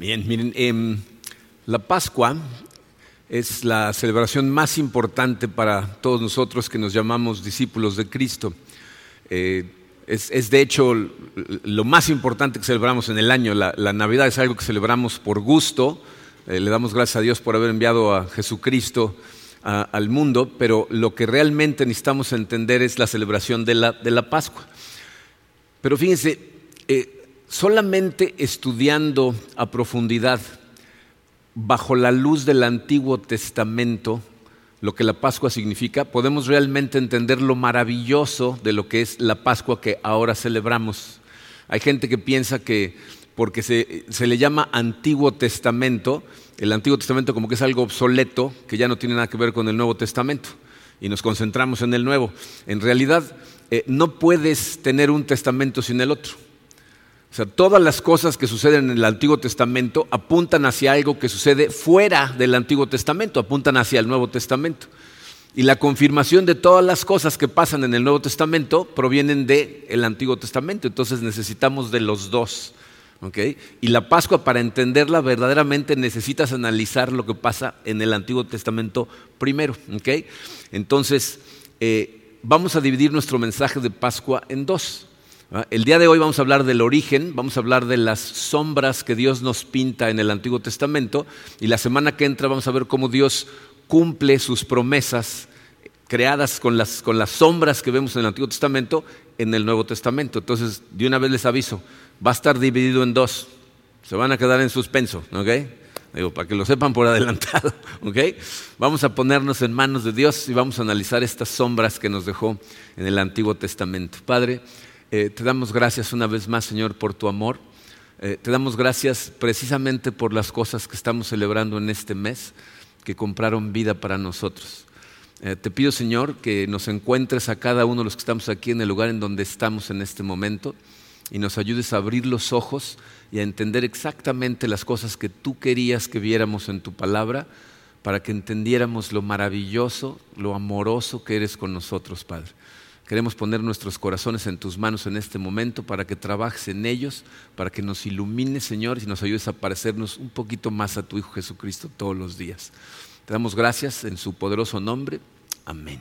Bien, miren, em, la Pascua es la celebración más importante para todos nosotros que nos llamamos discípulos de Cristo. Eh, es, de hecho lo más importante que celebramos en el año. La, Navidad es algo que celebramos por gusto. Eh, le damos gracias a Dios por haber enviado a Jesucristo al mundo, pero lo que realmente necesitamos entender es la celebración de la, de la Pascua. Pero fíjense, eh, solamente estudiando a profundidad, bajo la luz del Antiguo Testamento, lo que la Pascua significa, podemos realmente entender lo maravilloso de lo que es la Pascua que ahora celebramos. Hay gente que piensa que porque se, le llama Antiguo Testamento, el Antiguo Testamento como que es algo obsoleto, que ya no tiene nada que ver con el Nuevo Testamento, y nos concentramos en el Nuevo. En realidad, eh, no puedes tener un testamento sin el otro. O sea, todas las cosas que suceden en el Antiguo Testamento apuntan hacia algo que sucede fuera del Antiguo Testamento, apuntan hacia el Nuevo Testamento. Y la confirmación de todas las cosas que pasan en el Nuevo Testamento provienen del Antiguo Testamento. Entonces necesitamos de los dos. Y la Pascua, para entenderla verdaderamente, necesitas analizar lo que pasa en el Antiguo Testamento primero. Entonces, eh, vamos a dividir nuestro mensaje de Pascua en dos. El día de hoy vamos a hablar del origen, vamos a hablar de las sombras que Dios nos pinta en el Antiguo Testamento y la semana que entra vamos a ver cómo Dios cumple sus promesas creadas con las, con las sombras que vemos en el Antiguo Testamento en el Nuevo Testamento. Entonces, de una vez les aviso, va a estar dividido en dos, se van a quedar en suspenso, ¿ok? Digo, para que lo sepan por adelantado, ¿ok? Vamos a ponernos en manos de Dios y vamos a analizar estas sombras que nos dejó en el Antiguo Testamento. Padre, eh, te damos gracias una vez más, Señor, por tu amor. Eh, te damos gracias precisamente por las cosas que estamos celebrando en este mes, que compraron vida para nosotros. Eh, te pido, Señor, que nos encuentres a cada uno de los que estamos aquí en el lugar en donde estamos en este momento y nos ayudes a abrir los ojos y a entender exactamente las cosas que tú querías que viéramos en tu palabra para que entendiéramos lo maravilloso, lo amoroso que eres con nosotros, Padre. Queremos poner nuestros corazones en tus manos en este momento para que trabajes en ellos, para que nos ilumines, Señor, y nos ayudes a parecernos un poquito más a tu Hijo Jesucristo todos los días. Te damos gracias en su poderoso nombre. Amén.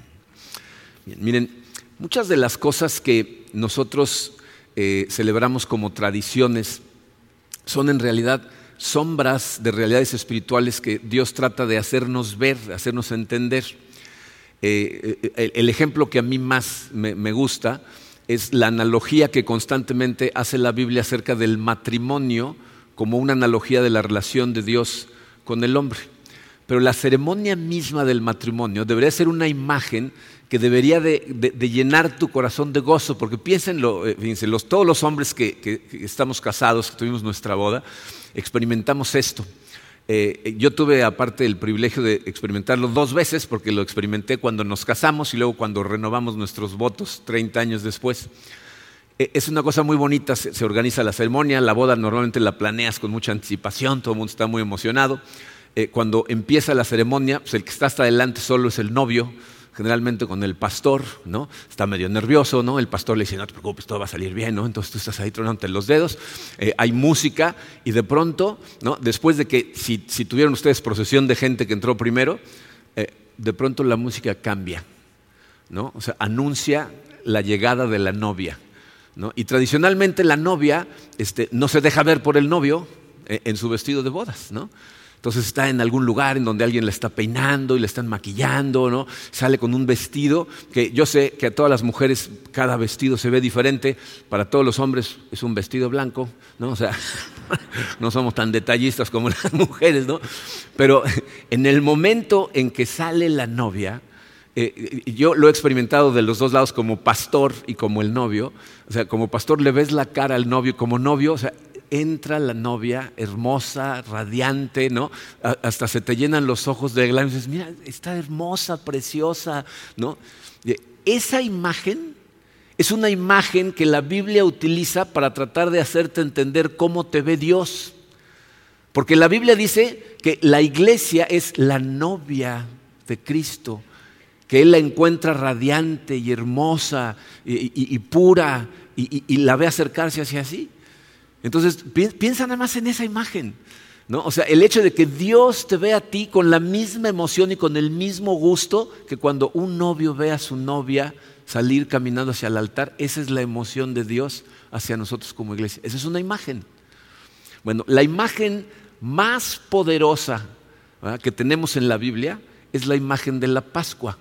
miren, muchas de las cosas que nosotros eh, celebramos como tradiciones son en realidad sombras de realidades espirituales que Dios trata de hacernos ver, hacernos entender. Eh, eh, el ejemplo que a mí más me, gusta es la analogía que constantemente hace la Biblia acerca del matrimonio como una analogía de la relación de Dios con el hombre. Pero la ceremonia misma del matrimonio debería ser una imagen que debería de, llenar tu corazón de gozo, porque piénsenlo, eh, fíjense, todos los hombres que estamos casados, que tuvimos nuestra boda, experimentamos esto. Eh, yo tuve aparte el privilegio de experimentarlo dos veces, porque lo experimenté cuando nos casamos y luego cuando renovamos nuestros votos 30 años después. Eh, es una cosa muy bonita, se, organiza la ceremonia, la boda normalmente la planeas con mucha anticipación, todo el mundo está muy emocionado. Eh, cuando empieza la ceremonia, pues el que está hasta adelante solo es el novio, generalmente con el pastor, ¿no? Está medio nervioso, ¿no? El pastor le dice, no te preocupes, todo va a salir bien, ¿no? Entonces tú estás ahí tronándote los dedos, eh, hay música y de pronto, ¿no? Después de que, si, tuvieron ustedes procesión de gente que entró primero, eh, de pronto la música cambia, ¿no? O sea, anuncia la llegada de la novia, ¿no? Y tradicionalmente la novia este, no se deja ver por el novio eh, en su vestido de bodas, ¿no? Entonces está en algún lugar en donde alguien le está peinando y le están maquillando, ¿no? Sale con un vestido que yo sé que a todas las mujeres cada vestido se ve diferente, para todos los hombres es un vestido blanco, ¿no? O sea, no somos tan detallistas como las mujeres, ¿no? Pero en el momento en que sale la novia, eh, yo lo he experimentado de los dos lados como pastor y como el novio. O sea, como pastor le ves la cara al novio, como novio, o sea, entra la novia hermosa, radiante, ¿no? Hasta se te llenan los ojos de y dices, mira, está hermosa, preciosa, ¿no? Esa imagen es una imagen que la Biblia utiliza para tratar de hacerte entender cómo te ve Dios. Porque la Biblia dice que la iglesia es la novia de Cristo, que Él la encuentra radiante y hermosa y, pura y, y la ve acercarse hacia sí. Entonces, piensa nada más en esa imagen. ¿no? O sea, el hecho de que Dios te vea a ti con la misma emoción y con el mismo gusto que cuando un novio ve a su novia salir caminando hacia el altar, esa es la emoción de Dios hacia nosotros como iglesia. Esa es una imagen. Bueno, la imagen más poderosa que tenemos en la Biblia es la imagen de la Pascua.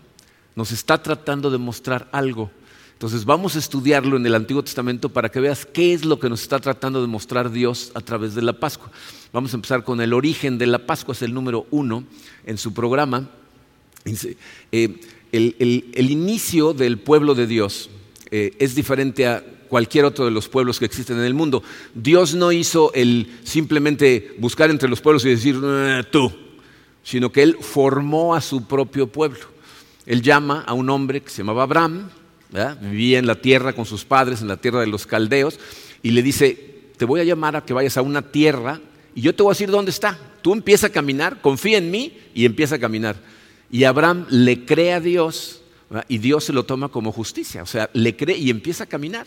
Nos está tratando de mostrar algo. Entonces vamos a estudiarlo en el Antiguo Testamento para que veas qué es lo que nos está tratando de mostrar Dios a través de la Pascua. Vamos a empezar con el origen de la Pascua, es el número uno en su programa. Eh, el, inicio del pueblo de Dios eh, es diferente a cualquier otro de los pueblos que existen en el mundo. Dios no hizo el simplemente buscar entre los pueblos y decir eh, tú, sino que Él formó a su propio pueblo. Él llama a un hombre que se llamaba Abraham, vivía en la tierra con sus padres, en la tierra de los caldeos, y le dice, te voy a llamar a que vayas a una tierra y yo te voy a decir dónde está. Tú empieza a caminar, confía en mí y empieza a caminar. Y Abraham le cree a Dios y Dios se lo toma como justicia, o sea, le cree y empieza a caminar.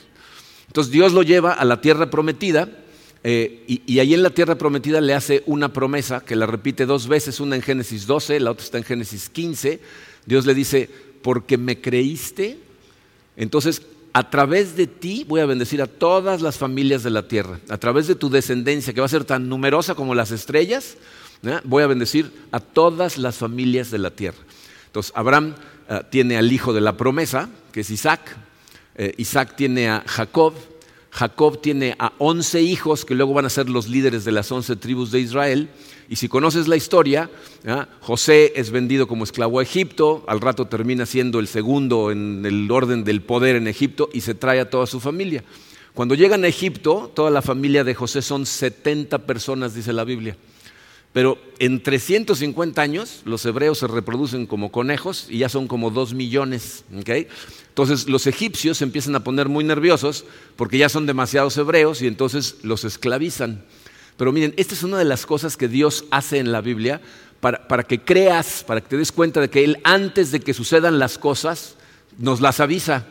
Entonces Dios lo lleva a la tierra prometida eh, y, y, ahí en la tierra prometida le hace una promesa que la repite dos veces, una en Génesis 12, la otra está en Génesis 15. Dios le dice, porque me creíste, entonces, a través de ti voy a bendecir a todas las familias de la tierra. A través de tu descendencia, que va a ser tan numerosa como las estrellas, voy a bendecir a todas las familias de la tierra. Entonces, Abraham eh, tiene al hijo de la promesa, que es Isaac. Eh, Isaac tiene a Jacob. Jacob tiene a once hijos que luego van a ser los líderes de las once tribus de Israel. Y si conoces la historia, José es vendido como esclavo a Egipto, al rato termina siendo el segundo en el orden del poder en Egipto y se trae a toda su familia. Cuando llegan a Egipto, toda la familia de José son 70 personas, dice la Biblia. Pero en 350 años los hebreos se reproducen como conejos y ya son como dos millones. Entonces los egipcios se empiezan a poner muy nerviosos porque ya son demasiados hebreos y entonces los esclavizan. Pero miren, esta es una de las cosas que Dios hace en la Biblia para, que creas, para que te des cuenta de que Él antes de que sucedan las cosas, nos las avisa.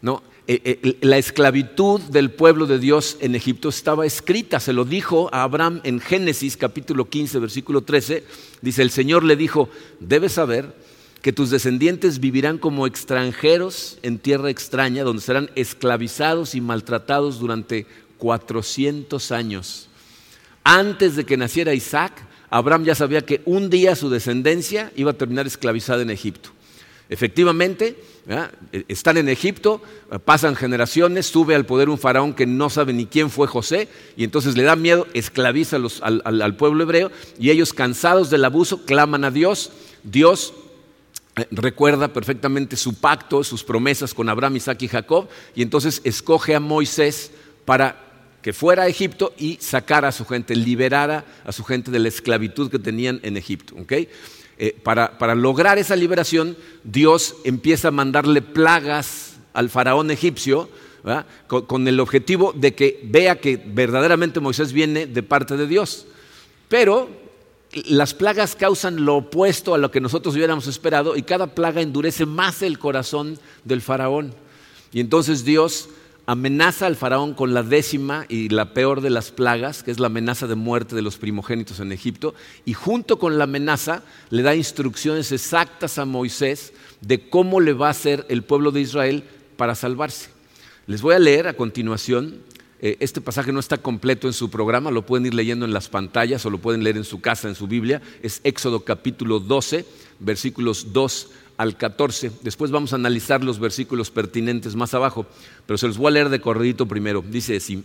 ¿no? Eh, eh, la esclavitud del pueblo de Dios en Egipto estaba escrita, se lo dijo a Abraham en Génesis capítulo 15, versículo 13, dice, el Señor le dijo, debes saber que tus descendientes vivirán como extranjeros en tierra extraña, donde serán esclavizados y maltratados durante 400 años. Antes de que naciera Isaac, Abraham ya sabía que un día su descendencia iba a terminar esclavizada en Egipto. Efectivamente, e, están en Egipto, pasan generaciones, sube al poder un faraón que no sabe ni quién fue José, y entonces le da miedo, esclaviza al, al, pueblo hebreo, y ellos cansados del abuso claman a Dios. Dios eh, recuerda perfectamente su pacto, sus promesas con Abraham, Isaac y Jacob, y entonces escoge a Moisés para que fuera a Egipto y sacara a su gente, liberara a su gente de la esclavitud que tenían en Egipto. Eh, para, lograr esa liberación, Dios empieza a mandarle plagas al faraón egipcio con, el objetivo de que vea que verdaderamente Moisés viene de parte de Dios. Pero las plagas causan lo opuesto a lo que nosotros hubiéramos esperado y cada plaga endurece más el corazón del faraón. Y entonces Dios amenaza al faraón con la décima y la peor de las plagas, que es la amenaza de muerte de los primogénitos en Egipto, y junto con la amenaza le da instrucciones exactas a Moisés de cómo le va a hacer el pueblo de Israel para salvarse. Les voy a leer a continuación, eh, este pasaje no está completo en su programa, lo pueden ir leyendo en las pantallas o lo pueden leer en su casa, en su Biblia, es Éxodo capítulo 12, versículos 2 al 14. Después vamos a analizar los versículos pertinentes más abajo, pero se los voy a leer de corridito primero. Dice así,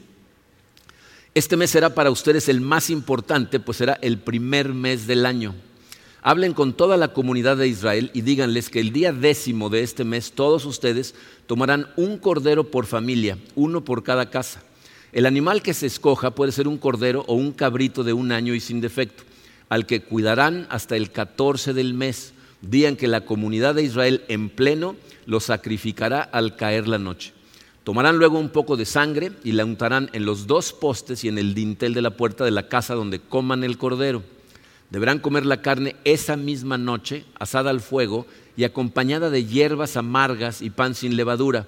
este mes será para ustedes el más importante, pues será el primer mes del año. Hablen con toda la comunidad de Israel y díganles que el día décimo de este mes todos ustedes tomarán un cordero por familia, uno por cada casa. El animal que se escoja puede ser un cordero o un cabrito de un año y sin defecto, al que cuidarán hasta el 14 del mes día en que la comunidad de Israel en pleno lo sacrificará al caer la noche. Tomarán luego un poco de sangre y la untarán en los dos postes y en el dintel de la puerta de la casa donde coman el cordero. Deberán comer la carne esa misma noche, asada al fuego y acompañada de hierbas amargas y pan sin levadura.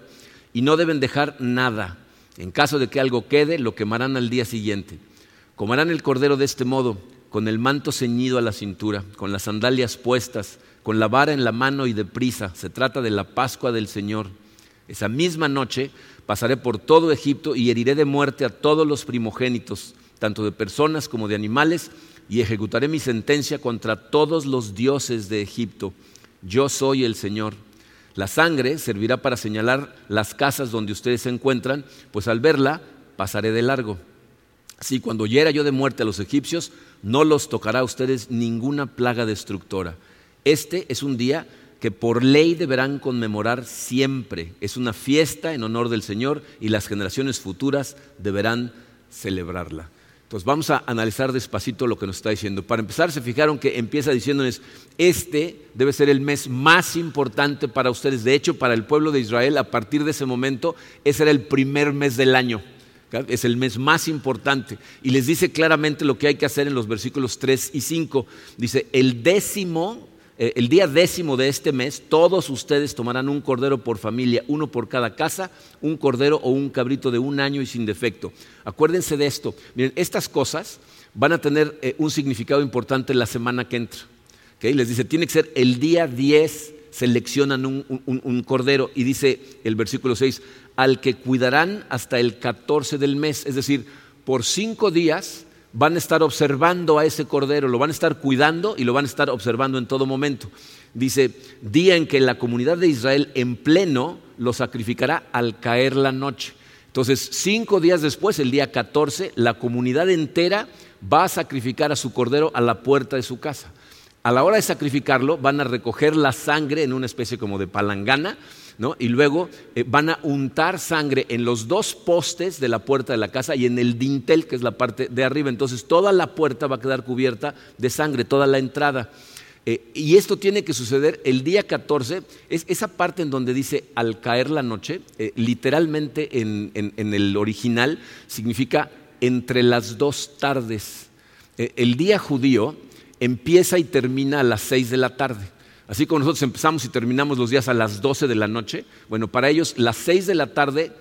Y no deben dejar nada. En caso de que algo quede, lo quemarán al día siguiente. Comerán el cordero de este modo con el manto ceñido a la cintura, con las sandalias puestas, con la vara en la mano y deprisa. Se trata de la Pascua del Señor. Esa misma noche pasaré por todo Egipto y heriré de muerte a todos los primogénitos, tanto de personas como de animales, y ejecutaré mi sentencia contra todos los dioses de Egipto. Yo soy el Señor. La sangre servirá para señalar las casas donde ustedes se encuentran, pues al verla pasaré de largo. Así, cuando hiera yo de muerte a los egipcios, no los tocará a ustedes ninguna plaga destructora. Este es un día que por ley deberán conmemorar siempre. Es una fiesta en honor del Señor y las generaciones futuras deberán celebrarla. Entonces vamos a analizar despacito lo que nos está diciendo. Para empezar, se fijaron que empieza diciéndoles, este debe ser el mes más importante para ustedes. De hecho, para el pueblo de Israel, a partir de ese momento, ese era el primer mes del año. Es el mes más importante. Y les dice claramente lo que hay que hacer en los versículos 3 y 5. Dice, el décimo el día décimo de este mes, todos ustedes tomarán un cordero por familia, uno por cada casa, un cordero o un cabrito de un año y sin defecto. Acuérdense de esto. Miren, estas cosas van a tener eh, un significado importante la semana que entra. Les dice, tiene que ser el día 10, seleccionan un, cordero y dice el versículo 6, al que cuidarán hasta el 14 del mes, es decir, por cinco días van a estar observando a ese cordero, lo van a estar cuidando y lo van a estar observando en todo momento. Dice, día en que la comunidad de Israel en pleno lo sacrificará al caer la noche. Entonces, cinco días después, el día 14, la comunidad entera va a sacrificar a su cordero a la puerta de su casa. A la hora de sacrificarlo, van a recoger la sangre en una especie como de palangana y luego eh, van a untar sangre en los dos postes de la puerta de la casa y en el dintel, que es la parte de arriba. Entonces toda la puerta va a quedar cubierta de sangre, toda la entrada. Eh, y esto tiene que suceder el día 14, es esa parte en donde dice al caer la noche, eh, literalmente en, el original significa entre las dos tardes. el día judío empieza y termina a las seis de la tarde. Así como nosotros empezamos y terminamos los días a las 12 de la noche, bueno, para ellos las 6 de la tarde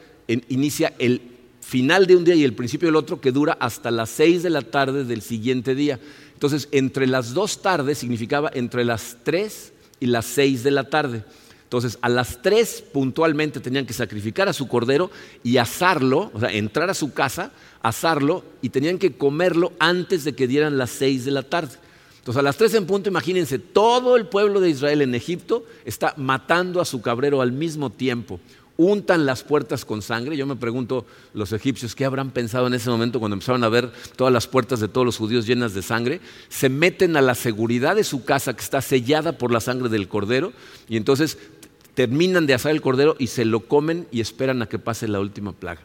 inicia el final de un día y el principio del otro que dura hasta las 6 de la tarde del siguiente día. Entonces, entre las dos tardes significaba entre las 3 y las 6 de la tarde. Entonces, a las 3 puntualmente tenían que sacrificar a su cordero y asarlo, o sea, entrar a su casa, asarlo y tenían que comerlo antes de que dieran las 6 de la tarde. Entonces a las tres en punto, imagínense, todo el pueblo de Israel en Egipto está matando a su cabrero al mismo tiempo. Untan las puertas con sangre. Yo me pregunto, los egipcios, ¿qué habrán pensado en ese momento cuando empezaron a ver todas las puertas de todos los judíos llenas de sangre? Se meten a la seguridad de su casa que está sellada por la sangre del cordero y entonces terminan de asar el cordero y se lo comen y esperan a que pase la última plaga.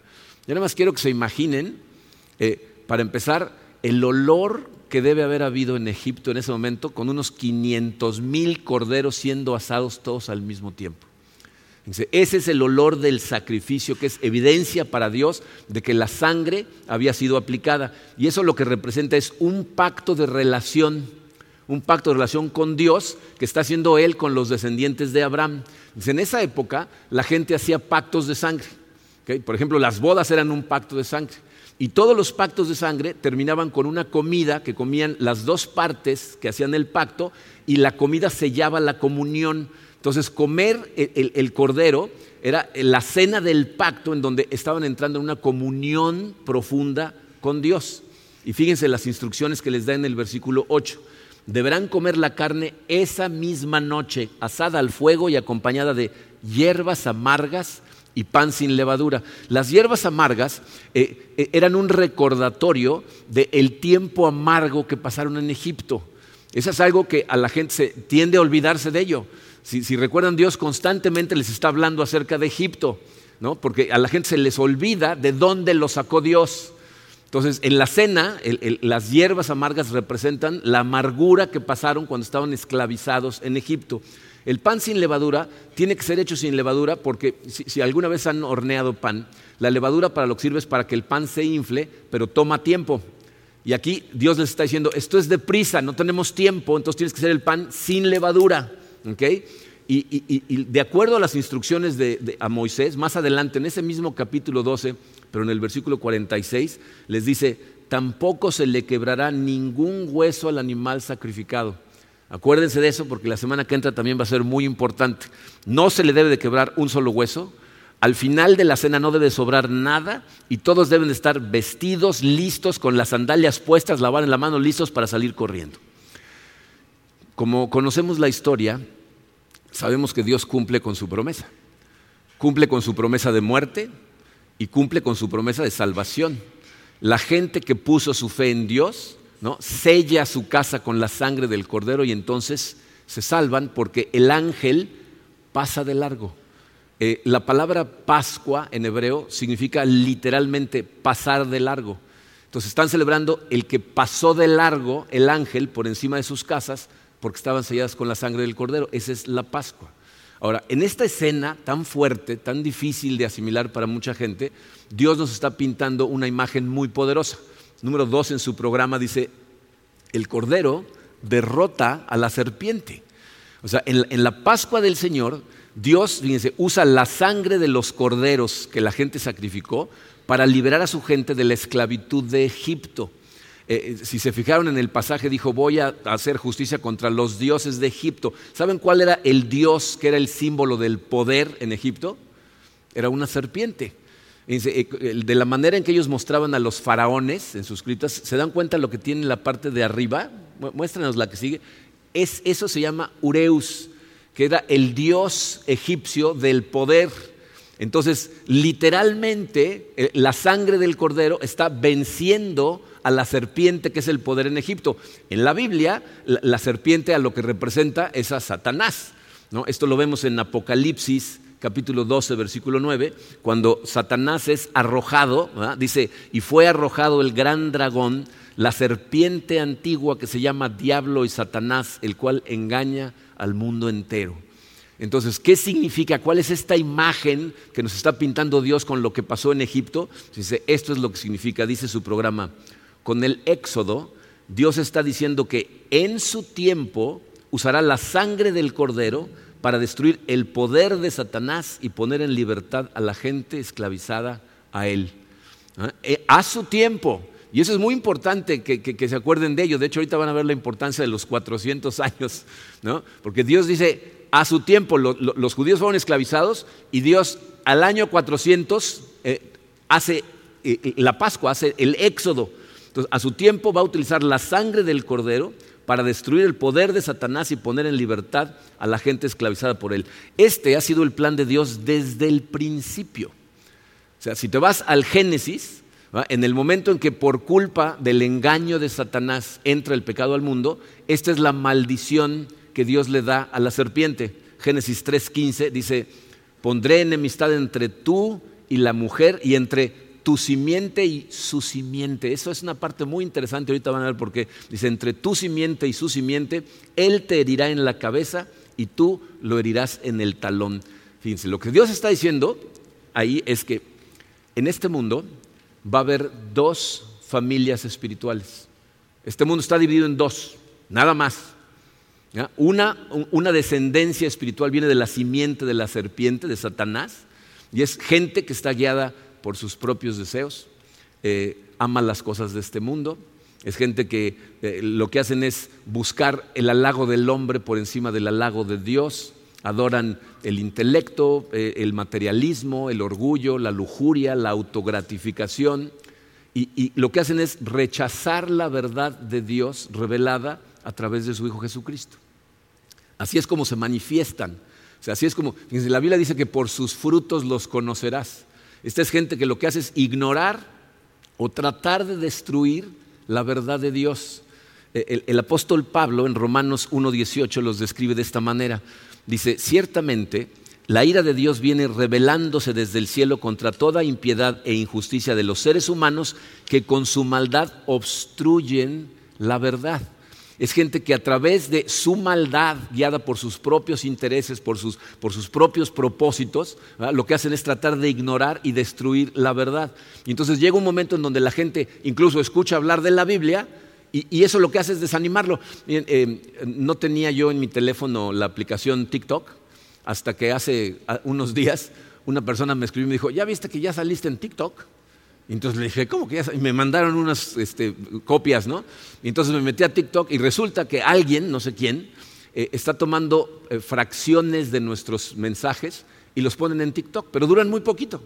Yo nada más quiero que se imaginen, eh, para empezar, el olor que debe haber habido en Egipto en ese momento con unos 500 mil corderos siendo asados todos al mismo tiempo. Ese es el olor del sacrificio, que es evidencia para Dios de que la sangre había sido aplicada. Y eso lo que representa es un pacto de relación, un pacto de relación con Dios que está haciendo Él con los descendientes de Abraham. En esa época la gente hacía pactos de sangre. Por ejemplo, las bodas eran un pacto de sangre. Y todos los pactos de sangre terminaban con una comida que comían las dos partes que hacían el pacto y la comida sellaba la comunión. Entonces comer el, cordero era la cena del pacto en donde estaban entrando en una comunión profunda con Dios. Y fíjense las instrucciones que les da en el versículo 8. Deberán comer la carne esa misma noche, asada al fuego y acompañada de hierbas amargas y pan sin levadura. Las hierbas amargas eh, eh, eran un recordatorio del tiempo amargo que pasaron en Egipto. Eso es algo que a la gente se tiende a olvidarse de ello. Si, recuerdan, Dios constantemente les está hablando acerca de Egipto, ¿no? porque a la gente se les olvida de dónde lo sacó Dios. Entonces, en la cena, las hierbas amargas representan la amargura que pasaron cuando estaban esclavizados en Egipto. El pan sin levadura tiene que ser hecho sin levadura porque si, alguna vez han horneado pan, la levadura para lo que sirve es para que el pan se infle, pero toma tiempo. Y aquí Dios les está diciendo, esto es deprisa, no tenemos tiempo, entonces tienes que hacer el pan sin levadura. Y, de acuerdo a las instrucciones de, a Moisés, más adelante en ese mismo capítulo 12, pero en el versículo 46, les dice, tampoco se le quebrará ningún hueso al animal sacrificado. Acuérdense de eso porque la semana que entra también va a ser muy importante. No se le debe de quebrar un solo hueso. Al final de la cena no debe sobrar nada y todos deben de estar vestidos, listos, con las sandalias puestas, la en la mano, listos para salir corriendo. Como conocemos la historia, sabemos que Dios cumple con su promesa. Cumple con su promesa de muerte y cumple con su promesa de salvación. La gente que puso su fe en Dios, sella su casa con la sangre del cordero y entonces se salvan porque el ángel pasa de largo. Eh, la palabra Pascua en hebreo significa literalmente pasar de largo. Entonces están celebrando el que pasó de largo el ángel por encima de sus casas porque estaban selladas con la sangre del cordero. Esa es la Pascua. Ahora, en esta escena tan fuerte, tan difícil de asimilar para mucha gente, Dios nos está pintando una imagen muy poderosa. Número dos en su programa dice, el cordero derrota a la serpiente. O sea, en, la Pascua del Señor, Dios, fíjense, usa la sangre de los corderos que la gente sacrificó para liberar a su gente de la esclavitud de Egipto. Eh, eh, si se fijaron en el pasaje, dijo, voy a hacer justicia contra los dioses de Egipto. ¿Saben cuál era el dios que era el símbolo del poder en Egipto? Era una serpiente. Eh, de la manera en que ellos mostraban a los faraones en sus escritas, ¿se dan cuenta lo que tiene en la parte de arriba? Muéstranos la que sigue. Es, eso se llama Ureus, que era el dios egipcio del poder. Entonces, literalmente, eh, la sangre del cordero está venciendo a la serpiente que es el poder en Egipto. En la Biblia, la, serpiente a lo que representa es a Satanás. Esto lo vemos en Apocalipsis capítulo 12, versículo 9, cuando Satanás es arrojado, dice, y fue arrojado el gran dragón, la serpiente antigua que se llama Diablo y Satanás, el cual engaña al mundo entero. Entonces, ¿qué significa? ¿Cuál es esta imagen que nos está pintando Dios con lo que pasó en Egipto? Dice, esto es lo que significa, dice su programa, con el éxodo, Dios está diciendo que en su tiempo usará la sangre del cordero, para destruir el poder de Satanás y poner en libertad a la gente esclavizada a él. ¿Ah? Eh, a su tiempo. Y eso es muy importante que, se acuerden de ello. De hecho, ahorita van a ver la importancia de los 400 años, ¿no? Porque Dios dice, a su tiempo los judíos fueron esclavizados y Dios al año 400 eh, hace eh, la Pascua, hace el éxodo. Entonces, a su tiempo va a utilizar la sangre del cordero para destruir el poder de Satanás y poner en libertad a la gente esclavizada por él. Este ha sido el plan de Dios desde el principio. O sea, si te vas al Génesis, en el momento en que por culpa del engaño de Satanás entra el pecado al mundo, esta es la maldición que Dios le da a la serpiente. Génesis 3:15 dice, pondré enemistad entre tú y la mujer y entre tu simiente y su simiente. Eso es una parte muy interesante, ahorita van a ver por qué. Dice, entre tu simiente y su simiente, Él te herirá en la cabeza y tú lo herirás en el talón. Fíjense, lo que Dios está diciendo ahí es que en este mundo va a haber dos familias espirituales. Este mundo está dividido en dos, nada más. Una, una descendencia espiritual viene de la simiente de la serpiente, de Satanás, y es gente que está guiada por sus propios deseos, eh, ama las cosas de este mundo, es gente que eh, lo que hacen es buscar el halago del hombre por encima del halago de Dios, adoran el intelecto, eh, el materialismo, el orgullo, la lujuria, la autogratificación, y, y, lo que hacen es rechazar la verdad de Dios revelada a través de su Hijo Jesucristo. Así es como se manifiestan. Sea, así es como, la Biblia dice que por sus frutos los conocerás. Esta es gente que lo que hace es ignorar o tratar de destruir la verdad de Dios. E, el, apóstol Pablo en Romanos 1.18 los describe de esta manera. Dice, ciertamente la ira de Dios viene revelándose desde el cielo contra toda impiedad e injusticia de los seres humanos que con su maldad obstruyen la verdad. Es gente que a través de su maldad, guiada por sus propios intereses, por sus, propios propósitos, lo que hacen es tratar de ignorar y destruir la verdad. Y entonces llega un momento en donde la gente incluso escucha hablar de la Biblia y, eso lo que hace es desanimarlo. Eh, no tenía yo en mi teléfono la aplicación TikTok hasta que hace unos días una persona me escribió y me dijo, ¿ya viste que ya saliste en TikTok? Y entonces le dije, ¿cómo que ya? Y me mandaron unas este, copias, ¿no? Y entonces me metí a TikTok y resulta que alguien, no sé quién, eh, está tomando eh, fracciones de nuestros mensajes y los ponen en TikTok, pero duran muy poquito.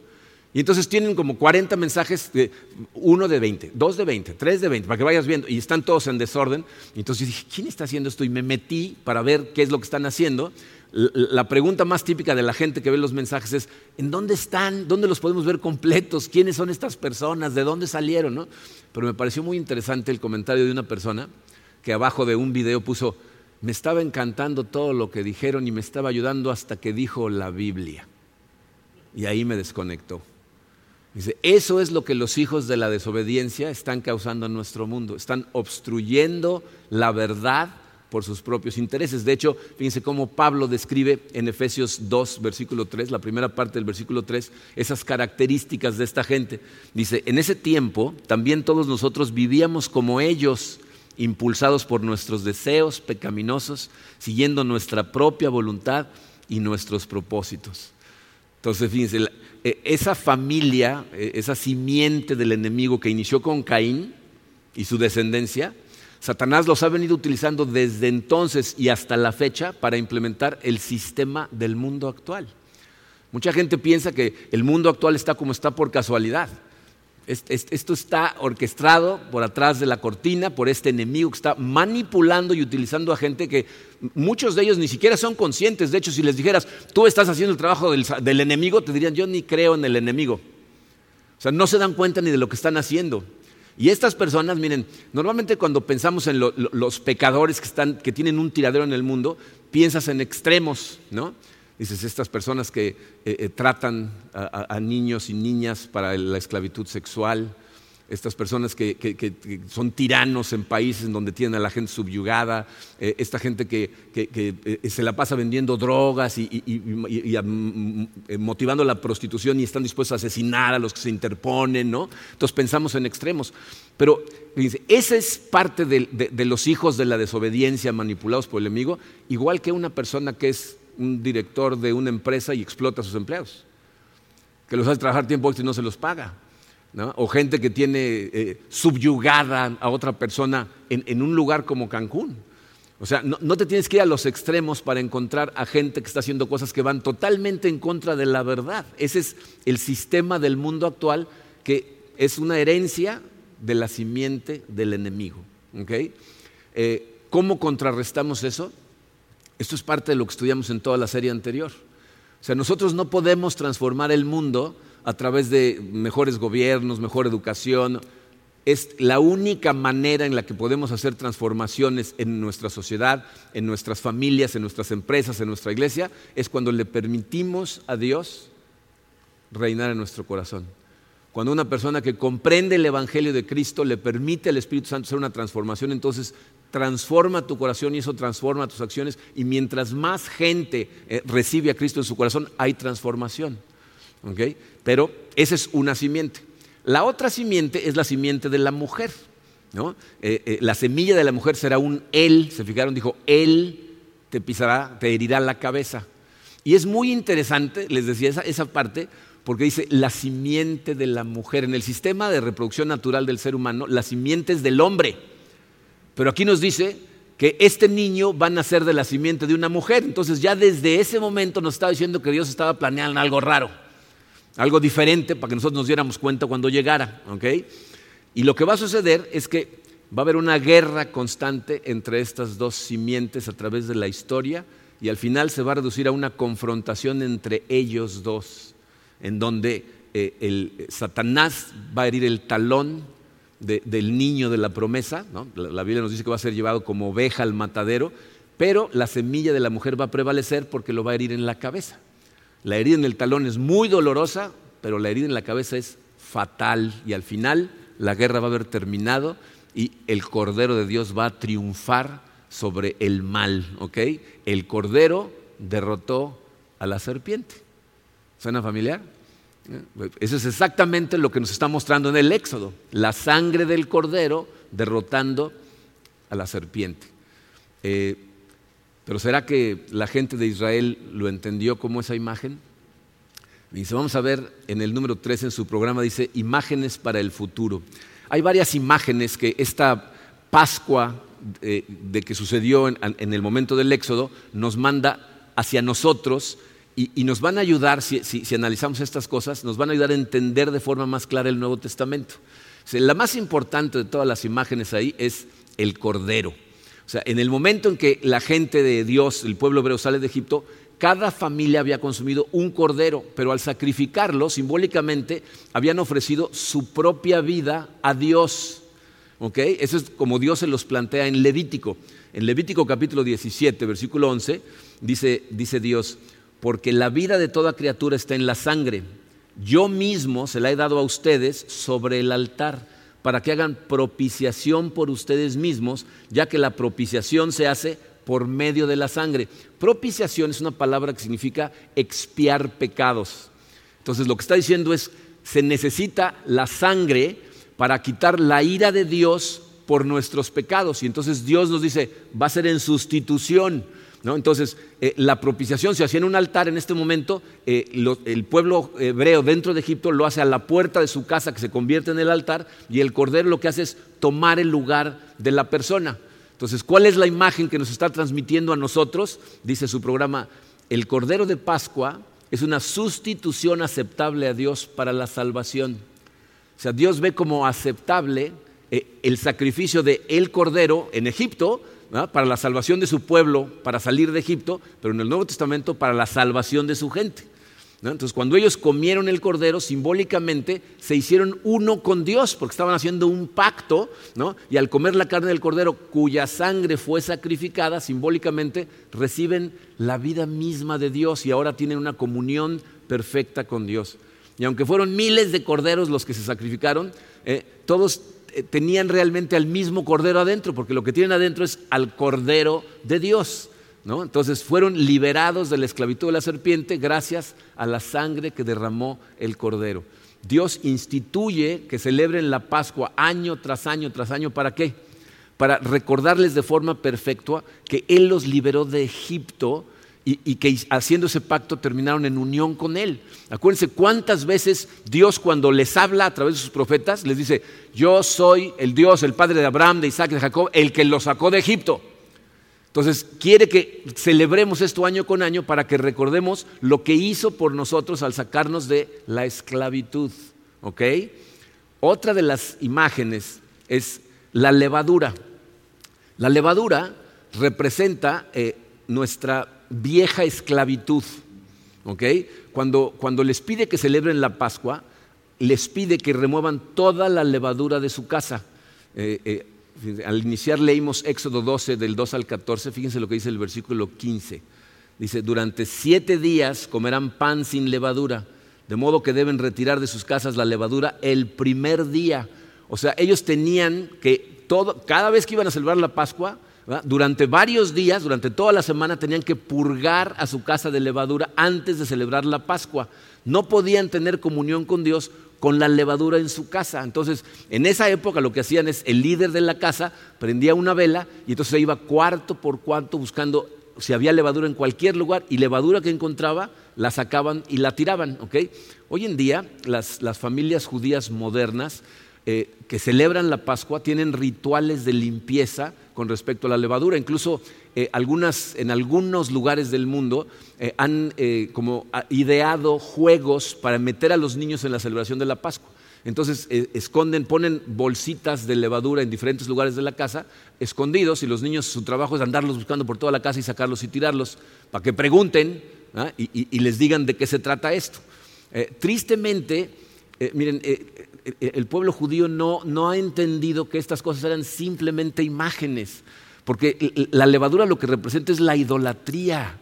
Y entonces tienen como 40 mensajes, de, uno de 20, dos de 20, tres de 20, para que vayas viendo, y están todos en desorden. Y entonces dije, ¿quién está haciendo esto? Y me metí para ver qué es lo que están haciendo. La pregunta más típica de la gente que ve los mensajes es, ¿en dónde están? ¿Dónde los podemos ver completos? ¿Quiénes son estas personas? ¿De dónde salieron? ¿no? Pero me pareció muy interesante el comentario de una persona que abajo de un video puso, me estaba encantando todo lo que dijeron y me estaba ayudando hasta que dijo la Biblia. Y ahí me desconectó. Dice, eso es lo que los hijos de la desobediencia están causando en nuestro mundo. Están obstruyendo la verdad por sus propios intereses. De hecho, fíjense cómo Pablo describe en Efesios 2, versículo 3, la primera parte del versículo 3, esas características de esta gente. Dice, en ese tiempo también todos nosotros vivíamos como ellos, impulsados por nuestros deseos pecaminosos, siguiendo nuestra propia voluntad y nuestros propósitos. Entonces, fíjense, esa familia, eh, esa simiente del enemigo que inició con Caín y su descendencia, Satanás los ha venido utilizando desde entonces y hasta la fecha para implementar el sistema del mundo actual. Mucha gente piensa que el mundo actual está como está por casualidad. Esto está orquestado por atrás de la cortina por este enemigo que está manipulando y utilizando a gente que muchos de ellos ni siquiera son conscientes. De hecho, si les dijeras, tú estás haciendo el trabajo del, enemigo, te dirían, yo ni creo en el enemigo. O sea, no se dan cuenta ni de lo que están haciendo. Y estas personas, miren, normalmente cuando pensamos en los pecadores que, están, que tienen un tiradero en el mundo, piensas en extremos, ¿no? Dices, estas personas que eh, eh, tratan a, niños y niñas para la esclavitud sexual, estas personas que, son tiranos en países donde tienen a la gente subyugada, eh, esta gente que, se la pasa vendiendo drogas y, motivando la prostitución y están dispuestos a asesinar a los que se interponen, ¿no? Entonces pensamos en extremos. Pero esa es parte de los hijos de la desobediencia manipulados por el enemigo, igual que una persona que es un director de una empresa y explota a sus empleados, que los hace trabajar tiempo extra y no se los paga. O gente que tiene eh, subyugada a otra persona en, un lugar como Cancún. O sea, no, no, te tienes que ir a los extremos para encontrar a gente que está haciendo cosas que van totalmente en contra de la verdad. Ese es el sistema del mundo actual que es una herencia de la simiente del enemigo. Eh, ¿Cómo contrarrestamos eso? Esto es parte de lo que estudiamos en toda la serie anterior. O sea, nosotros no podemos transformar el mundo a través de mejores gobiernos, mejor educación. Es la única manera en la que podemos hacer transformaciones en nuestra sociedad, en nuestras familias, en nuestras empresas, en nuestra iglesia, es cuando le permitimos a Dios reinar en nuestro corazón. Cuando una persona que comprende el Evangelio de Cristo le permite al Espíritu Santo hacer una transformación, entonces transforma tu corazón y eso transforma tus acciones. Y mientras más gente eh, recibe a Cristo en su corazón, hay transformación. Pero esa es una simiente. La otra simiente es la simiente de la mujer. Eh, eh, la semilla de la mujer será un él, se fijaron, dijo, él te pisará, te herirá la cabeza. Y es muy interesante, les decía esa parte, porque dice la simiente de la mujer. En el sistema de reproducción natural del ser humano, la simiente es del hombre. Pero aquí nos dice que este niño va a nacer de la simiente de una mujer. Entonces ya desde ese momento nos estaba diciendo que Dios estaba planeando algo raro, algo diferente para que nosotros nos diéramos cuenta cuando llegara. Y lo que va a suceder es que va a haber una guerra constante entre estas dos simientes a través de la historia y al final se va a reducir a una confrontación entre ellos dos, en donde eh, el Satanás va a herir el talón del niño de la promesa. La, Biblia nos dice que va a ser llevado como oveja al matadero, pero la semilla de la mujer va a prevalecer porque lo va a herir en la cabeza. La herida en el talón es muy dolorosa, pero la herida en la cabeza es fatal y al final la guerra va a haber terminado y el Cordero de Dios va a triunfar sobre el mal. El Cordero derrotó a la serpiente. ¿Suena familiar? Eso es exactamente lo que nos está mostrando en el Éxodo, la sangre del cordero derrotando a la serpiente. Eh, pero ¿será que la gente de Israel lo entendió como esa imagen? Dice, vamos a ver en el número 3 en su programa, dice, imágenes para el futuro. Hay varias imágenes que esta Pascua eh, de, que sucedió en, el momento del Éxodo nos manda hacia nosotros y, nos van a ayudar, si, analizamos estas cosas, nos van a ayudar a entender de forma más clara el Nuevo Testamento. la más importante de todas las imágenes ahí es el Cordero. O sea, en el momento en que la gente de Dios, el pueblo hebreo sale de Egipto, cada familia había consumido un cordero, pero al sacrificarlo, simbólicamente, habían ofrecido su propia vida a Dios. Eso es como Dios se los plantea en Levítico. En Levítico capítulo 17, versículo 11, dice, dice Dios, porque la vida de toda criatura está en la sangre. Yo mismo se la he dado a ustedes sobre el altar para que hagan propiciación por ustedes mismos, ya que la propiciación se hace por medio de la sangre. Propiciación es una palabra que significa expiar pecados. Entonces lo que está diciendo es, se necesita la sangre para quitar la ira de Dios por nuestros pecados. Y entonces Dios nos dice, va a ser en sustitución. Entonces, eh, la propiciación se hacía en un altar en este momento, eh, el pueblo hebreo dentro de Egipto lo hace a la puerta de su casa que se convierte en el altar y el cordero lo que hace es tomar el lugar de la persona. Entonces, ¿cuál es la imagen que nos está transmitiendo a nosotros? Dice su programa, el Cordero de Pascua es una sustitución aceptable a Dios para la salvación. O sea, Dios ve como aceptable eh, el sacrificio de el Cordero en Egipto para la salvación de su pueblo, para salir de Egipto, pero en el Nuevo Testamento para la salvación de su gente. Entonces, cuando ellos comieron el cordero, simbólicamente se hicieron uno con Dios, porque estaban haciendo un pacto, y al comer la carne del cordero, cuya sangre fue sacrificada, simbólicamente reciben la vida misma de Dios y ahora tienen una comunión perfecta con Dios. Y aunque fueron miles de corderos los que se sacrificaron, eh, todos tenían realmente al mismo cordero adentro, porque lo que tienen adentro es al cordero de Dios. Entonces fueron liberados de la esclavitud de la serpiente gracias a la sangre que derramó el cordero. Dios instituye que celebren la Pascua año tras año tras año. ¿Para qué? Para recordarles de forma perfecta que Él los liberó de Egipto y, que haciendo ese pacto terminaron en unión con Él. Acuérdense cuántas veces Dios cuando les habla a través de sus profetas les dice, yo soy el Dios, el Padre de Abraham, de Isaac, de Jacob, el que los sacó de Egipto. Entonces, quiere que celebremos esto año con año para que recordemos lo que hizo por nosotros al sacarnos de la esclavitud. ¿Ok? Otra de las imágenes es la levadura. La levadura representa eh, nuestra vieja esclavitud. ¿Ok? Cuando, cuando les pide que celebren la Pascua, les pide que remuevan toda la levadura de su casa. Eh, eh, al iniciar leímos Éxodo 12 del 2 al 14, fíjense lo que dice el versículo 15. Dice, durante siete días comerán pan sin levadura, de modo que deben retirar de sus casas la levadura el primer día. O sea, ellos tenían que, todo, cada vez que iban a celebrar la Pascua, durante varios días, durante toda la semana, tenían que purgar a su casa de levadura antes de celebrar la Pascua. No podían tener comunión con Dios con la levadura en su casa. Entonces, en esa época lo que hacían es el líder de la casa prendía una vela y entonces iba cuarto por cuarto buscando si había levadura en cualquier lugar y levadura que encontraba la sacaban y la tiraban. Hoy en día las, familias judías modernas eh, que celebran la Pascua tienen rituales de limpieza con respecto a la levadura. Incluso eh, en algunos lugares del mundo eh, han eh, como ah, ideado juegos para meter a los niños en la celebración de la Pascua. Entonces esconden, ponen bolsitas de levadura en diferentes lugares de la casa, escondidos, y los niños su trabajo es andarlos buscando por toda la casa y sacarlos y tirarlos, para que pregunten ¿ah? y, les digan de qué se trata esto. tristemente, miren, el pueblo judío no, no ha entendido que estas cosas eran simplemente imágenes. Porque la levadura lo que representa es la idolatría,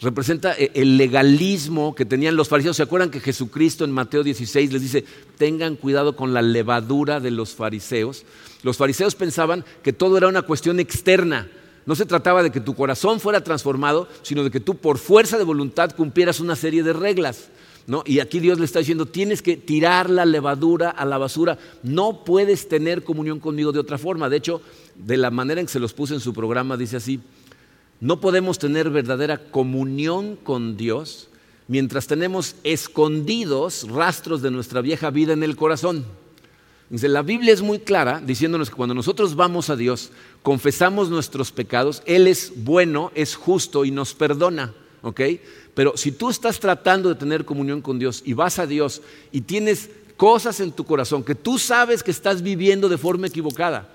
representa eh, el legalismo que tenían los fariseos. ¿Se acuerdan que Jesucristo en Mateo 16 les dice, tengan cuidado con la levadura de los fariseos? Los fariseos pensaban que todo era una cuestión externa. No se trataba de que tu corazón fuera transformado, sino de que tú por fuerza de voluntad cumplieras una serie de reglas. Y aquí Dios le está diciendo, tienes que tirar la levadura a la basura, no puedes tener comunión conmigo de otra forma. De hecho, de la manera en que se los puse en su programa, dice así, no podemos tener verdadera comunión con Dios mientras tenemos escondidos rastros de nuestra vieja vida en el corazón. Dice, la Biblia es muy clara diciéndonos que cuando nosotros vamos a Dios, confesamos nuestros pecados, Él es bueno, es justo y nos perdona. ¿Ok? Pero si tú estás tratando de tener comunión con Dios y vas a Dios y tienes cosas en tu corazón que tú sabes que estás viviendo de forma equivocada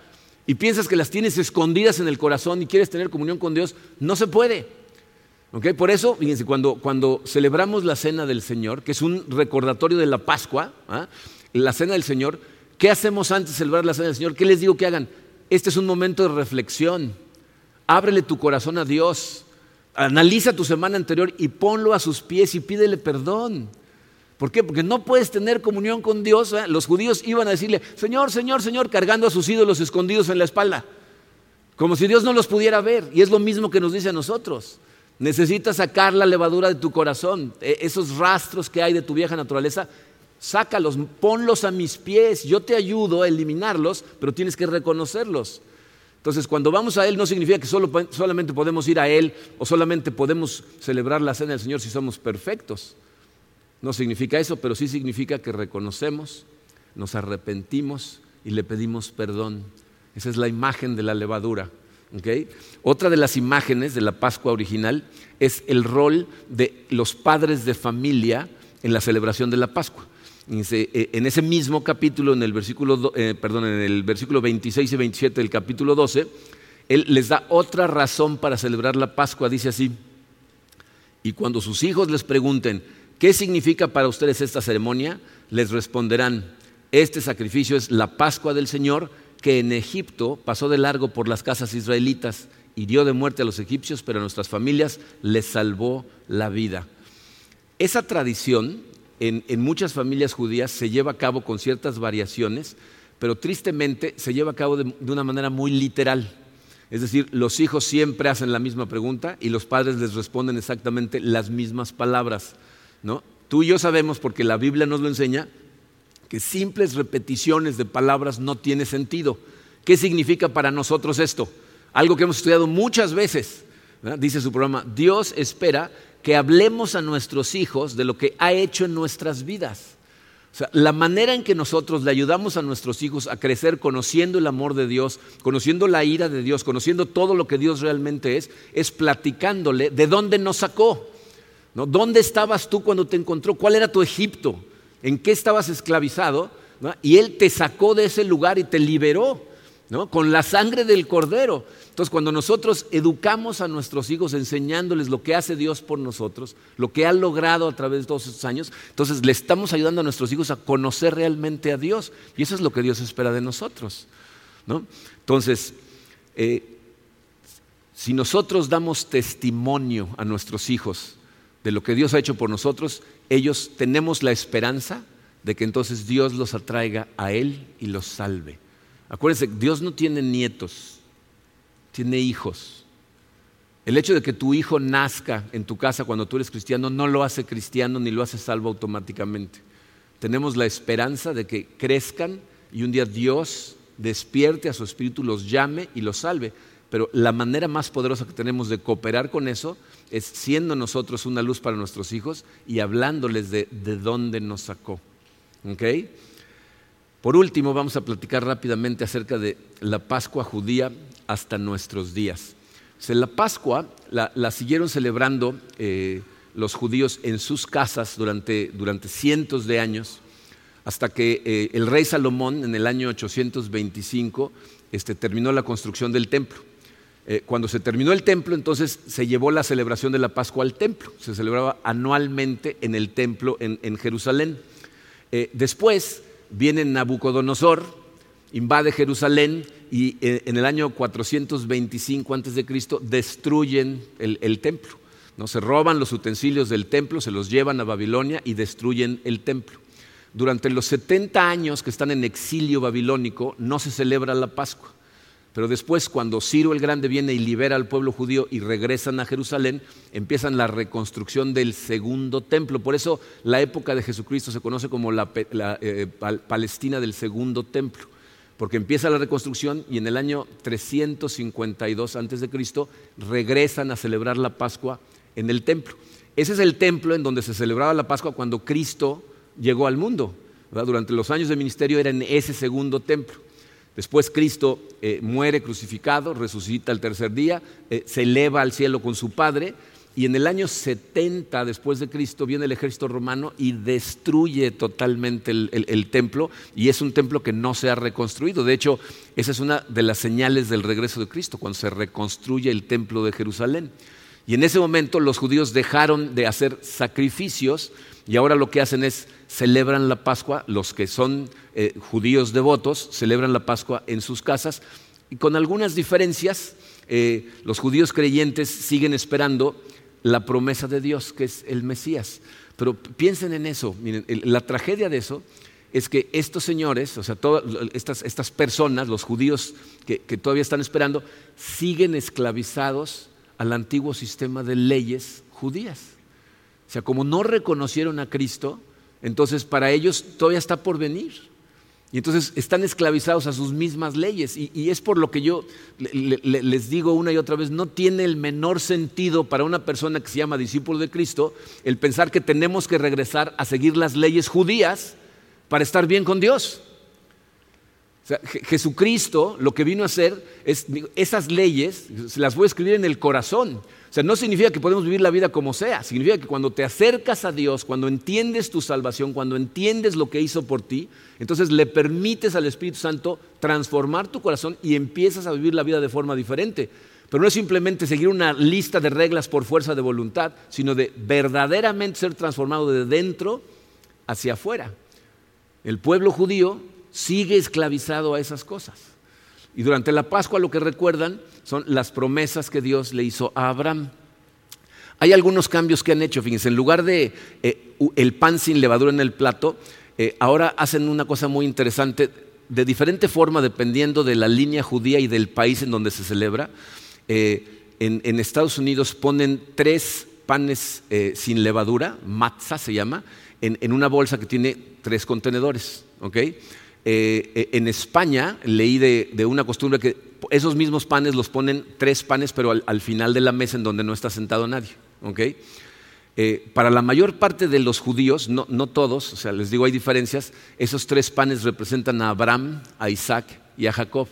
y piensas que las tienes escondidas en el corazón y quieres tener comunión con Dios, no se puede. ¿ok? Por eso, fíjense, cuando, cuando celebramos la cena del Señor, que es un recordatorio de la Pascua, ¿ah? la cena del Señor, ¿qué hacemos antes de celebrar la cena del Señor? ¿Qué les digo que hagan? Este es un momento de reflexión. Ábrele tu corazón a Dios. Analiza tu semana anterior y ponlo a sus pies y pídele perdón. ¿Por qué? Porque no puedes tener comunión con Dios. ¿eh? Los judíos iban a decirle, Señor, Señor, Señor, cargando a sus ídolos escondidos en la espalda. Como si Dios no los pudiera ver. Y es lo mismo que nos dice a nosotros. Necesitas sacar la levadura de tu corazón. E, esos rastros que hay de tu vieja naturaleza, sácalos, ponlos a mis pies. Yo te ayudo a eliminarlos, pero tienes que reconocerlos. Entonces, cuando vamos a Él no significa que solamente podemos ir a Él o solamente podemos celebrar la cena del Señor si somos perfectos. No significa eso, pero sí significa que reconocemos, nos arrepentimos y le pedimos perdón. Esa es la imagen de la levadura. Otra de las imágenes de la Pascua original es el rol de los padres de familia en la celebración de la Pascua. Eh, en ese mismo capítulo, en el versículo, eh, perdón, en el versículo 26 y 27 del capítulo 12, él les da otra razón para celebrar la Pascua. Dice así, y cuando sus hijos les pregunten, ¿Qué significa para ustedes esta ceremonia? Les responderán, este sacrificio es la Pascua del Señor que en Egipto pasó de largo por las casas israelitas, dio de muerte a los egipcios, pero a nuestras familias les salvó la vida. Esa tradición en, muchas familias judías se lleva a cabo con ciertas variaciones, pero tristemente se lleva a cabo de, una manera muy literal. Es decir, los hijos siempre hacen la misma pregunta y los padres les responden exactamente las mismas palabras. ¿no? Tú y yo sabemos, porque la Biblia nos lo enseña, que simples repeticiones de palabras no tiene sentido. ¿Qué significa para nosotros esto? Algo que hemos estudiado muchas veces. Dice su programa, Dios espera que hablemos a nuestros hijos de lo que ha hecho en nuestras vidas. O sea, la manera en que nosotros le ayudamos a nuestros hijos a crecer conociendo el amor de Dios, conociendo la ira de Dios, conociendo todo lo que Dios realmente es, es platicándole de dónde nos sacó. ¿Dónde estabas tú cuando te encontró? ¿Cuál era tu Egipto? ¿En qué estabas esclavizado? Y Él te sacó de ese lugar y te liberó, Con la sangre del cordero. Entonces, cuando nosotros educamos a nuestros hijos enseñándoles lo que hace Dios por nosotros, lo que ha logrado a través de todos estos años, entonces le estamos ayudando a nuestros hijos a conocer realmente a Dios. Y eso es lo que Dios espera de nosotros. Entonces, eh, si nosotros damos testimonio a nuestros hijos de lo que Dios ha hecho por nosotros, ellos tenemos la esperanza de que entonces Dios los atraiga a Él y los salve. Acuérdense, Dios no tiene nietos, tiene hijos. El hecho de que tu hijo nazca en tu casa cuando tú eres cristiano no lo hace cristiano ni lo hace salvo automáticamente. Tenemos la esperanza de que crezcan y un día Dios despierte a su espíritu, los llame y los salve. Pero la manera más poderosa que tenemos de cooperar con eso es siendo nosotros una luz para nuestros hijos y hablándoles de, de dónde nos sacó. Por último, vamos a platicar rápidamente acerca de la Pascua judía hasta nuestros días. la Pascua la, siguieron celebrando eh, los judíos en sus casas durante, durante cientos de años, hasta que eh, el rey Salomón en el año 825 este, terminó la construcción del templo. Eh, cuando se terminó el templo, entonces se llevó la celebración de la Pascua al templo. Se celebraba anualmente en el templo en, Jerusalén. Eh, después viene Nabucodonosor, invade Jerusalén y eh, en el año 425 a.C. destruyen el, templo. ¿no? Se roban los utensilios del templo, se los llevan a Babilonia y destruyen el templo. Durante los 70 años que están en exilio babilónico no se celebra la Pascua. Pero después, cuando Ciro el Grande viene y libera al pueblo judío y regresan a Jerusalén, empiezan la reconstrucción del segundo templo. Por eso la época de Jesucristo se conoce como la, eh, Palestina del segundo templo, porque empieza la reconstrucción y en el año 352 a.C. regresan a celebrar la Pascua en el templo. Ese es el templo en donde se celebraba la Pascua cuando Cristo llegó al mundo. Durante los años de ministerio era en ese segundo templo. Después Cristo eh, muere crucificado, resucita el tercer día, eh, se eleva al cielo con su Padre y en el año 70 después de Cristo viene el ejército romano y destruye totalmente el, templo y es un templo que no se ha reconstruido. De hecho, esa es una de las señales del regreso de Cristo, cuando se reconstruye el templo de Jerusalén. Y en ese momento los judíos dejaron de hacer sacrificios y ahora lo que hacen es celebran la Pascua, los que son eh, judíos devotos celebran la Pascua en sus casas y con algunas diferencias. Eh, los judíos creyentes siguen esperando la promesa de Dios, que es el Mesías. Pero piensen en eso, miren, la tragedia de eso es que estos señores, o sea, todas estas, personas, los judíos que, que todavía están esperando, siguen esclavizados al antiguo sistema de leyes judías. O sea, como no reconocieron a Cristo, entonces para ellos todavía está por venir. Y entonces están esclavizados a sus mismas leyes. Y, es por lo que yo les digo una y otra vez, no tiene el menor sentido para una persona que se llama discípulo de Cristo el pensar que tenemos que regresar a seguir las leyes judías para estar bien con Dios. Jesucristo lo que vino a hacer es, esas leyes, las voy a escribir en el corazón. O sea, no significa que podemos vivir la vida como sea, significa que cuando te acercas a Dios, cuando entiendes tu salvación, cuando entiendes lo que hizo por ti, entonces le permites al Espíritu Santo transformar tu corazón y empiezas a vivir la vida de forma diferente. Pero no es simplemente seguir una lista de reglas por fuerza de voluntad, sino de verdaderamente ser transformado de dentro hacia afuera. El pueblo judío sigue esclavizado a esas cosas. Y durante la Pascua lo que recuerdan son las promesas que Dios le hizo a Abraham. Hay algunos cambios que han hecho, fíjense, en lugar de eh, el pan sin levadura en el plato, eh, ahora hacen una cosa muy interesante, de diferente forma dependiendo de la línea judía y del país en donde se celebra. Eh, en, Estados Unidos ponen tres panes sin levadura, matzah se llama, en, una bolsa que tiene tres contenedores. ¿okay? Eh, eh, en España leí de, una costumbre que esos mismos panes los ponen tres panes, pero al, final de la mesa en donde no está sentado nadie. Eh, para la mayor parte de los judíos, no, no, todos, o sea, les digo, hay diferencias, esos tres panes representan a Abraham, a Isaac y a Jacob.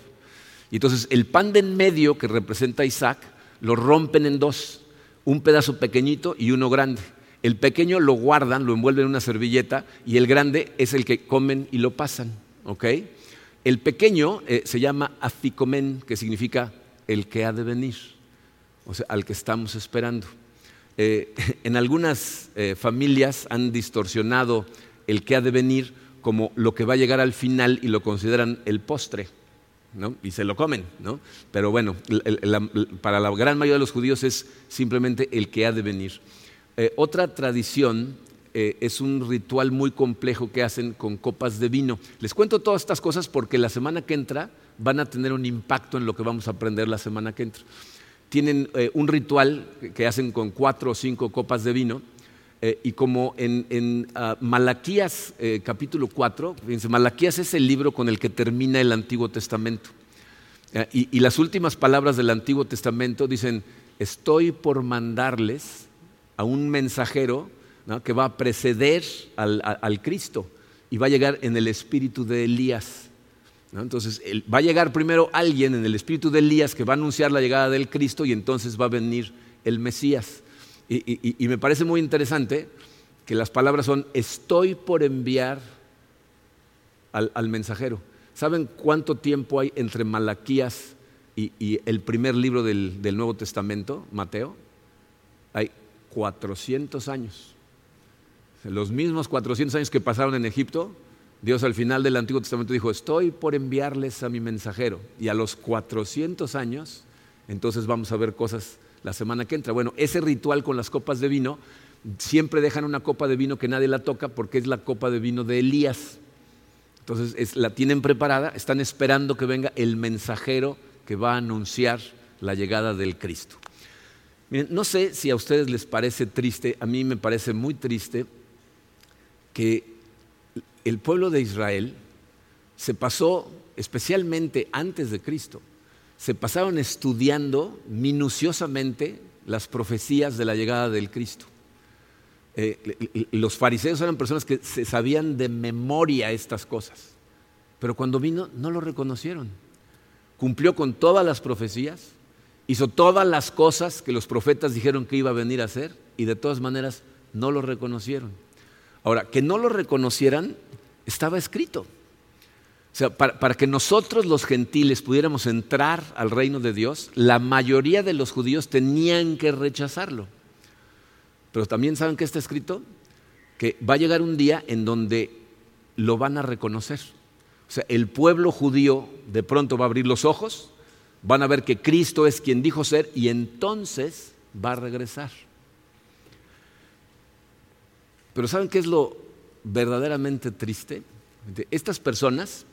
Y entonces el pan de en medio que representa a Isaac lo rompen en dos, un pedazo pequeñito y uno grande. El pequeño lo guardan, lo envuelven en una servilleta y el grande es el que comen y lo pasan. El pequeño eh, se llama aficomen, que significa el que ha de venir, o sea, al que estamos esperando. Eh, en algunas eh, familias han distorsionado el que ha de venir como lo que va a llegar al final y lo consideran el postre. y se lo comen, ¿no? pero bueno, para la gran mayoría de los judíos es simplemente el que ha de venir. otra tradición eh, es un ritual muy complejo que hacen con copas de vino. Les cuento todas estas cosas porque la semana que entra van a tener un impacto en lo que vamos a aprender la semana que entra. Tienen eh, un ritual que hacen con cuatro o cinco copas de vino. Eh, y como en, ah, Malaquías capítulo 4, fíjense, Malaquías es el libro con el que termina el Antiguo Testamento. y, las últimas palabras del Antiguo Testamento dicen, estoy por mandarles a un mensajero que va a preceder al, Cristo y va a llegar en el espíritu de Elías. Entonces, va a llegar primero alguien en el espíritu de Elías que va a anunciar la llegada del Cristo y entonces va a venir el Mesías. Y, me parece muy interesante que las palabras son, estoy por enviar al, mensajero. ¿Saben cuánto tiempo hay entre Malaquías y, el primer libro del, del Nuevo Testamento, Mateo? Hay 400 años. Los mismos 400 años que pasaron en Egipto, Dios al final del Antiguo Testamento dijo, estoy por enviarles a mi mensajero. Y a los 400 años, entonces vamos a ver cosas la semana que entra. Bueno, ese ritual con las copas de vino, siempre dejan una copa de vino que nadie la toca porque es la copa de vino de Elías. Entonces la tienen preparada, están esperando que venga el mensajero que va a anunciar la llegada del Cristo. Miren, no sé si a ustedes les parece triste, a mí me parece muy triste que el pueblo de Israel se pasó, especialmente antes de Cristo, se pasaron estudiando minuciosamente las profecías de la llegada del Cristo. eh, los fariseos eran personas que se sabían de memoria estas cosas, pero cuando vino no lo reconocieron. Cumplió con todas las profecías, hizo todas las cosas que los profetas dijeron que iba a venir a hacer y de todas maneras no lo reconocieron. Ahora, que no lo reconocieran estaba escrito. O sea, para, para, que nosotros los gentiles pudiéramos entrar al reino de Dios, la mayoría de los judíos tenían que rechazarlo. Pero también saben que está escrito que va a llegar un día en donde lo van a reconocer. O sea, el pueblo judío de pronto va a abrir los ojos, van a ver que Cristo es quien dijo ser y entonces va a regresar. Pero ¿saben qué es lo verdaderamente triste? Estas personas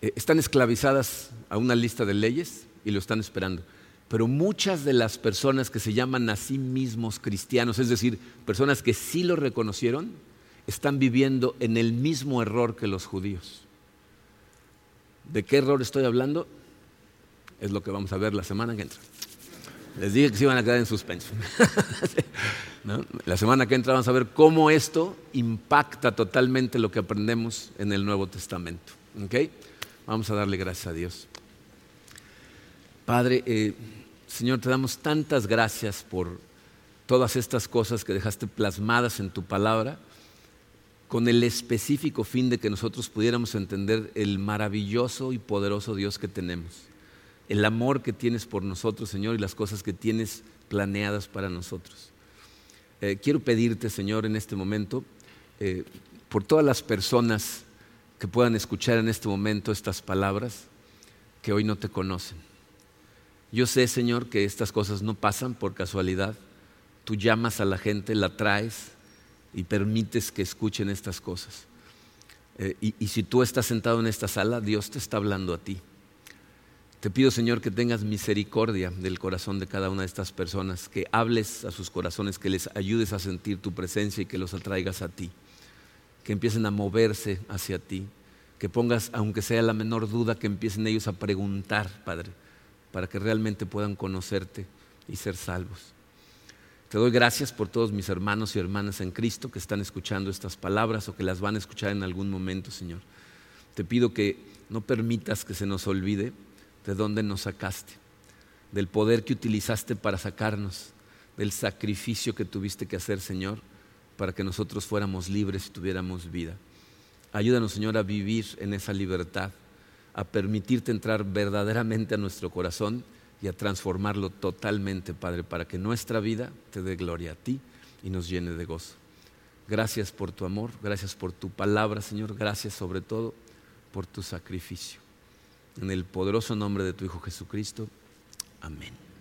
eh, están esclavizadas a una lista de leyes y lo están esperando. Pero muchas de las personas que se llaman a sí mismos cristianos, es decir, personas que sí lo reconocieron, están viviendo en el mismo error que los judíos. ¿De qué error estoy hablando? Es lo que vamos a ver la semana que entra. Les dije que se iban a quedar en suspenso. La semana que entra vamos a ver cómo esto impacta totalmente lo que aprendemos en el Nuevo Testamento. Vamos a darle gracias a Dios. Padre, eh, Señor, te damos tantas gracias por todas estas cosas que dejaste plasmadas en tu palabra, con el específico fin de que nosotros pudiéramos entender el maravilloso y poderoso Dios que tenemos, el amor que tienes por nosotros, Señor, y las cosas que tienes planeadas para nosotros. Eh, quiero pedirte, Señor, en este momento, eh, por todas las personas que puedan escuchar en este momento estas palabras, que hoy no te conocen yo sé, Señor, que estas cosas no pasan por casualidad. Tú llamas a la gente, la traes y permites que escuchen estas cosas. Eh, y, y si tú estás sentado en esta sala, Dios te está hablando a ti. Te pido, Señor, que tengas misericordia del corazón de cada una de estas personas, que hables a sus corazones, que les ayudes a sentir tu presencia y que los atraigas a ti, que empiecen a moverse hacia ti, que pongas, aunque sea la menor duda, que empiecen ellos a preguntar, Padre para que realmente puedan conocerte y ser salvos. Te doy gracias por todos mis hermanos y hermanas en Cristo que están escuchando estas palabras o que las van a escuchar en algún momento, Señor. Te pido que no permitas que se nos olvide de dónde nos sacaste, del poder que utilizaste para sacarnos, del sacrificio que tuviste que hacer, Señor, para que nosotros fuéramos libres y tuviéramos vida. Ayúdanos, Señor, a vivir en esa libertad a permitirte entrar verdaderamente a nuestro corazón y a transformarlo totalmente, Padre, para que nuestra vida te dé gloria a ti y nos llene de gozo. Gracias por tu amor, gracias por tu palabra, Señor, gracias sobre todo por tu sacrificio. En el poderoso nombre de tu Hijo Jesucristo. Amén.